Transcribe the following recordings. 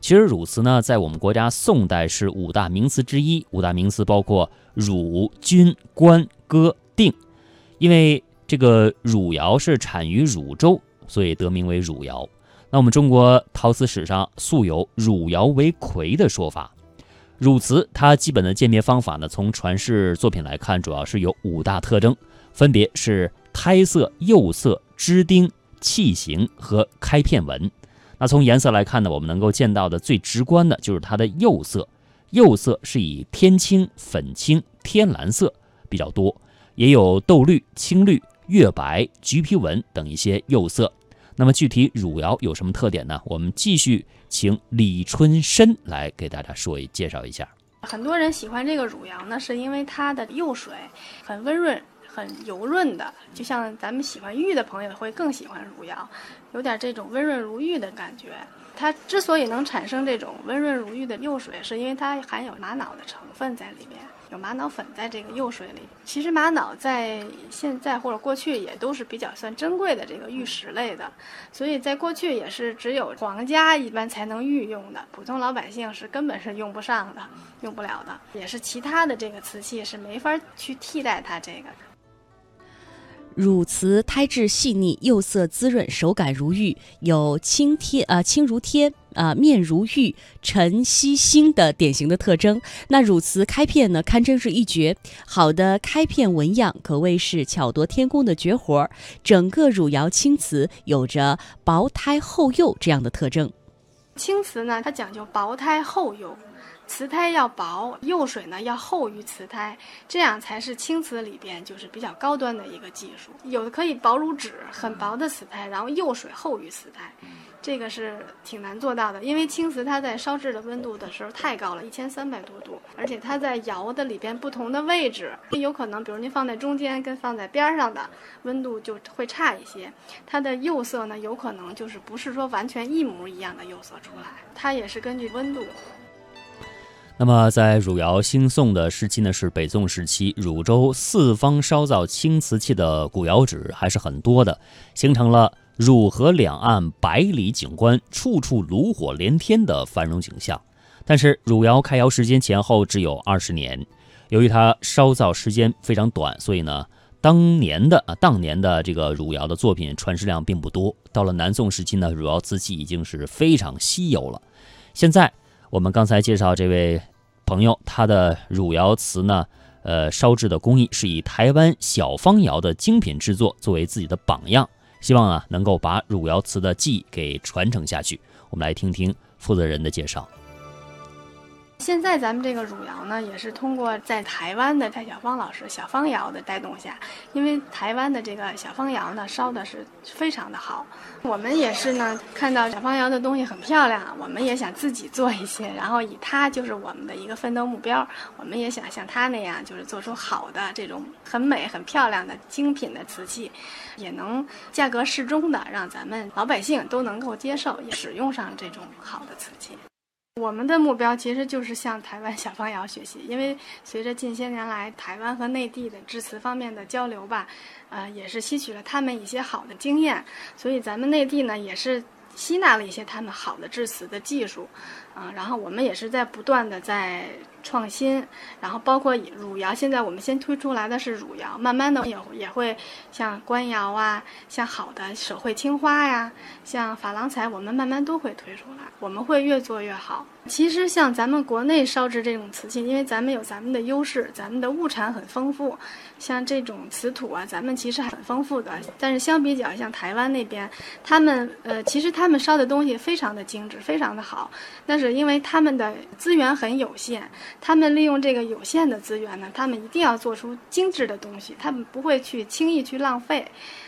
其实汝瓷呢，在我们国家宋代是五大名瓷之一。五大名瓷包括汝、钧、官、哥、定。因为这个汝窑是产于汝州，所以得名为汝窑。那我们中国陶瓷史上素有“汝窑为魁”的说法。汝瓷它基本的鉴别方法呢，从传世作品来看，主要是有五大特征，分别是胎色、釉色、支钉、器形和开片纹。那从颜色来看呢，我们能够见到的最直观的就是它的釉色，釉色是以天青、粉青、天蓝色比较多，也有豆绿、青绿、月白、橘皮纹等一些釉色。那么具体汝窑有什么特点呢？我们继续请李春深来给大家说一介绍一下。很多人喜欢这个汝窑呢，是因为它的釉水很温润。很油润的，就像咱们喜欢玉的朋友会更喜欢汝窑，有点这种温润如玉的感觉。它之所以能产生这种温润如玉的釉水，是因为它含有玛瑙的成分在里面，有玛瑙粉在这个釉水里。其实玛瑙在现在或者过去也都是比较算珍贵的这个玉石类的，所以在过去也是只有皇家一般才能御用的，普通老百姓是根本是用不上的，用不了的。也是其他的这个瓷器是没法去替代它这个。汝瓷胎质细腻，釉色滋润，手感如玉，有轻贴啊轻如贴啊面如玉，沉吸星的典型的特征。那汝瓷开片呢，堪称是一绝。好的开片纹样可谓是巧夺天工的绝活。整个汝窑青瓷有着薄胎厚釉这样的特征。青瓷呢，它讲究薄胎厚釉。瓷胎要薄，釉水呢要厚于瓷胎，这样才是青瓷里边就是比较高端的一个技术。有的可以薄如纸，很薄的瓷胎，然后釉水厚于瓷胎，这个是挺难做到的。因为青瓷它在烧制的温度的时候太高了，一千三百多度，而且它在窑的里边不同的位置，有可能比如您放在中间跟放在边上的温度就会差一些。它的釉色呢，有可能就是不是说完全一模一样的釉色出来，它也是根据温度。那么，在汝窑兴宋的时期呢，是北宋时期，汝州四方烧造青瓷器的古窑址还是很多的，形成了汝河两岸百里景观，处处炉火连天的繁荣景象。但是，汝窑开窑时间前后只有二十年，由于它烧造时间非常短，所以呢，当年的啊当年的这个汝窑的作品传世量并不多。到了南宋时期呢，汝窑瓷器已经是非常稀有了。现在我们刚才介绍这位。朋友，他的汝窑瓷呢，呃，烧制的工艺是以台湾小方窑的精品制作作为自己的榜样，希望啊能够把汝窑瓷的技艺给传承下去。我们来听听负责人的介绍。现在咱们这个汝窑呢，也是通过在台湾的蔡小芳老师小芳窑的带动下，因为台湾的这个小芳窑呢烧的是非常的好，我们也是呢看到小芳窑的东西很漂亮，我们也想自己做一些，然后以它就是我们的一个奋斗目标，我们也想像它那样，就是做出好的这种很美很漂亮的精品的瓷器，也能价格适中的让咱们老百姓都能够接受，也使用上这种好的瓷器。我们的目标其实就是向台湾小方瑶学习，因为随着近些年来台湾和内地的致辞方面的交流吧，呃，也是吸取了他们一些好的经验，所以咱们内地呢也是吸纳了一些他们好的致辞的技术，啊，然后我们也是在不断的在。创新，然后包括汝窑，现在我们先推出来的是汝窑，慢慢的也也会像官窑啊，像好的手绘青花呀，像珐琅彩，我们慢慢都会推出来，我们会越做越好。其实像咱们国内烧制这种瓷器，因为咱们有咱们的优势，咱们的物产很丰富，像这种瓷土啊，咱们其实很丰富的。但是相比较像台湾那边，他们呃，其实他们烧的东西非常的精致，非常的好，但是因为他们的资源很有限。他们利用这个有限的资源呢，他们一定要做出精致的东西，他们不会去轻易去浪费。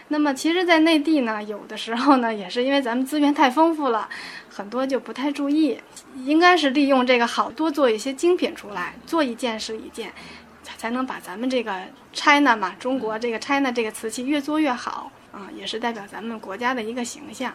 那么，其实，在内地呢，有的时候呢，也是因为咱们资源太丰富了，很多就不太注意。应该是利用这个好多做一些精品出来，做一件是一件，才能把咱们这个 China 嘛，中国这个 China 这个瓷器越做越好啊，也是代表咱们国家的一个形象。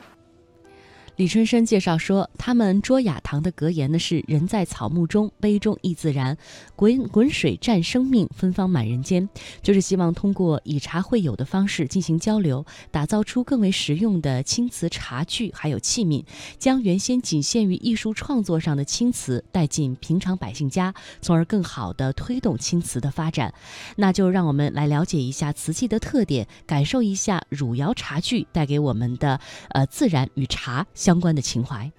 李春生介绍说，他们卓雅堂的格言呢是“人在草木中，杯中亦自然，滚滚水战生命，芬芳满人间”，就是希望通过以茶会友的方式进行交流，打造出更为实用的青瓷茶具还有器皿，将原先仅限于艺术创作上的青瓷带进平常百姓家，从而更好地推动青瓷的发展。那就让我们来了解一下瓷器的特点，感受一下汝窑茶具带给我们的呃自然与茶。相关的情怀，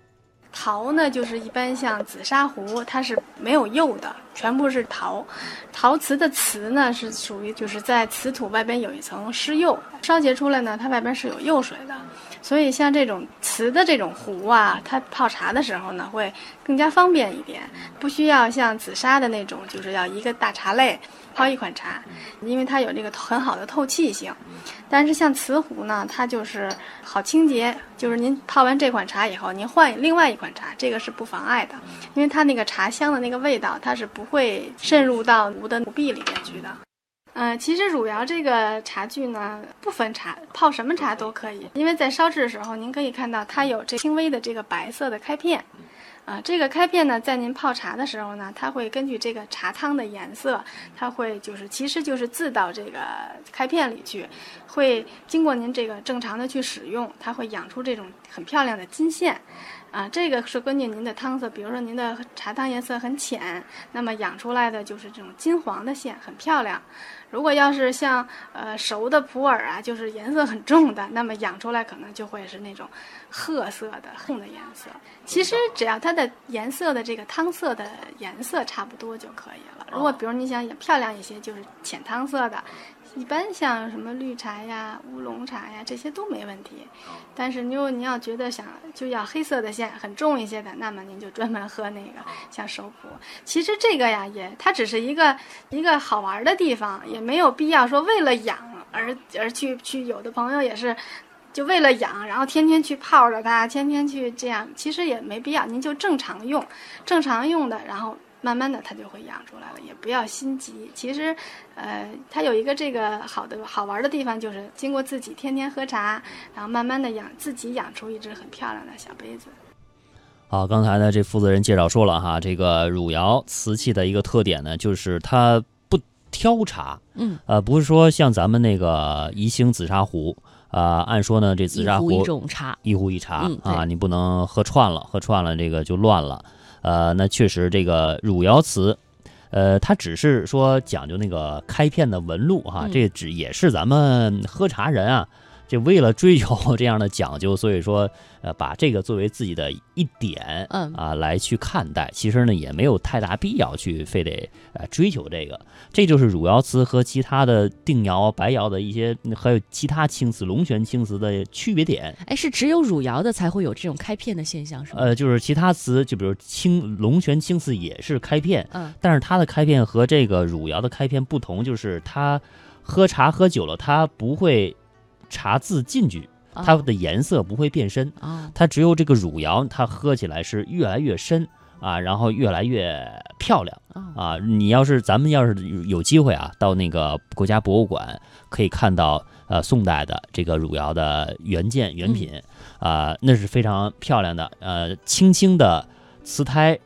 陶呢，就是一般像紫砂壶，它是没有釉的，全部是陶。陶瓷的瓷呢，是属于就是在瓷土外边有一层施釉，烧结出来呢，它外边是有釉水的。所以像这种瓷的这种壶啊，它泡茶的时候呢，会更加方便一点，不需要像紫砂的那种，就是要一个大茶类泡一款茶，因为它有这个很好的透气性。但是像瓷壶呢，它就是好清洁，就是您泡完这款茶以后，您换另外一款茶，这个是不妨碍的，因为它那个茶香的那个味道，它是不会渗入到壶的壶壁里面去的。嗯，其实汝窑这个茶具呢，不分茶，泡什么茶都可以，因为在烧制的时候，您可以看到它有这轻微的这个白色的开片。啊，这个开片呢，在您泡茶的时候呢，它会根据这个茶汤的颜色，它会就是其实就是渍到这个开片里去，会经过您这个正常的去使用，它会养出这种很漂亮的金线。啊，这个是根据您的汤色，比如说您的茶汤颜色很浅，那么养出来的就是这种金黄的线，很漂亮。如果要是像呃熟的普洱啊，就是颜色很重的，那么养出来可能就会是那种褐色的红的颜色。其实只要它的颜色的这个汤色的颜色差不多就可以了。如果比如你想养漂亮一些，就是浅汤色的。一般像什么绿茶呀、乌龙茶呀，这些都没问题。但是，如果您要觉得想就要黑色的线很重一些的，那么您就专门喝那个像熟普。其实这个呀，也它只是一个一个好玩的地方，也没有必要说为了养而而去去。有的朋友也是就为了养，然后天天去泡着它，天天去这样，其实也没必要。您就正常用，正常用的，然后。慢慢的，它就会养出来了，也不要心急。其实，呃，它有一个这个好的好玩的地方，就是经过自己天天喝茶，然后慢慢的养自己养出一只很漂亮的小杯子。好，刚才呢，这负责人介绍说了哈，这个汝窑瓷器的一个特点呢，就是它不挑茶。嗯。呃，不是说像咱们那个宜兴紫砂壶啊，按说呢，这紫砂壶一壶一茶，一壶一茶啊，你不能喝串了，喝串了这个就乱了。呃，那确实，这个汝窑瓷，呃，它只是说讲究那个开片的纹路哈，这只也是咱们喝茶人啊。这为了追求 这样的讲究，所以说，呃，把这个作为自己的一点，嗯啊来去看待，其实呢也没有太大必要去非得呃追求这个。这就是汝窑瓷和其他的定窑、白窑的一些，还有其他青瓷、龙泉青瓷的区别点。哎，是只有汝窑的才会有这种开片的现象，是吗？呃，就是其他瓷，就比如青龙泉青瓷也是开片，嗯，但是它的开片和这个汝窑的开片不同，就是它喝茶喝久了，它不会。茶渍进去，它的颜色不会变深啊，它只有这个汝窑，它喝起来是越来越深啊，然后越来越漂亮啊。你要是咱们要是有机会啊，到那个国家博物馆可以看到呃宋代的这个汝窑的原件原品啊，那是非常漂亮的。呃，青青的瓷胎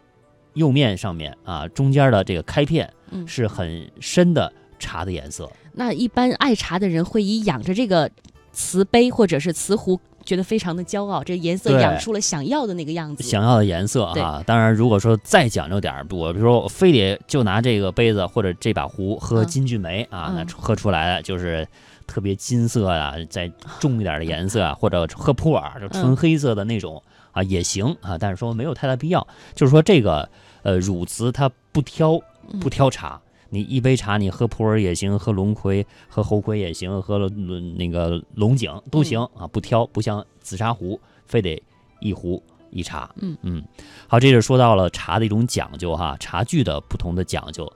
釉面上面啊，中间的这个开片是很深的茶的颜色。那一般爱茶的人会以养着这个。瓷杯或者是瓷壶，觉得非常的骄傲，这颜色养出了想要的那个样子，想要的颜色啊。当然，如果说再讲究点儿，我比如说我非得就拿这个杯子或者这把壶喝金骏眉啊，那喝出来的就是特别金色啊，再重一点的颜色啊，或者喝普洱就纯黑色的那种啊也行啊。但是说没有太大必要，就是说这个呃汝瓷它不挑不挑茶。你一杯茶，你喝普洱也行，喝龙葵、喝猴魁也行，喝了那个龙井都行啊，不挑，不像紫砂壶，非得一壶一茶。嗯嗯，好，这就说到了茶的一种讲究哈，茶具的不同的讲究。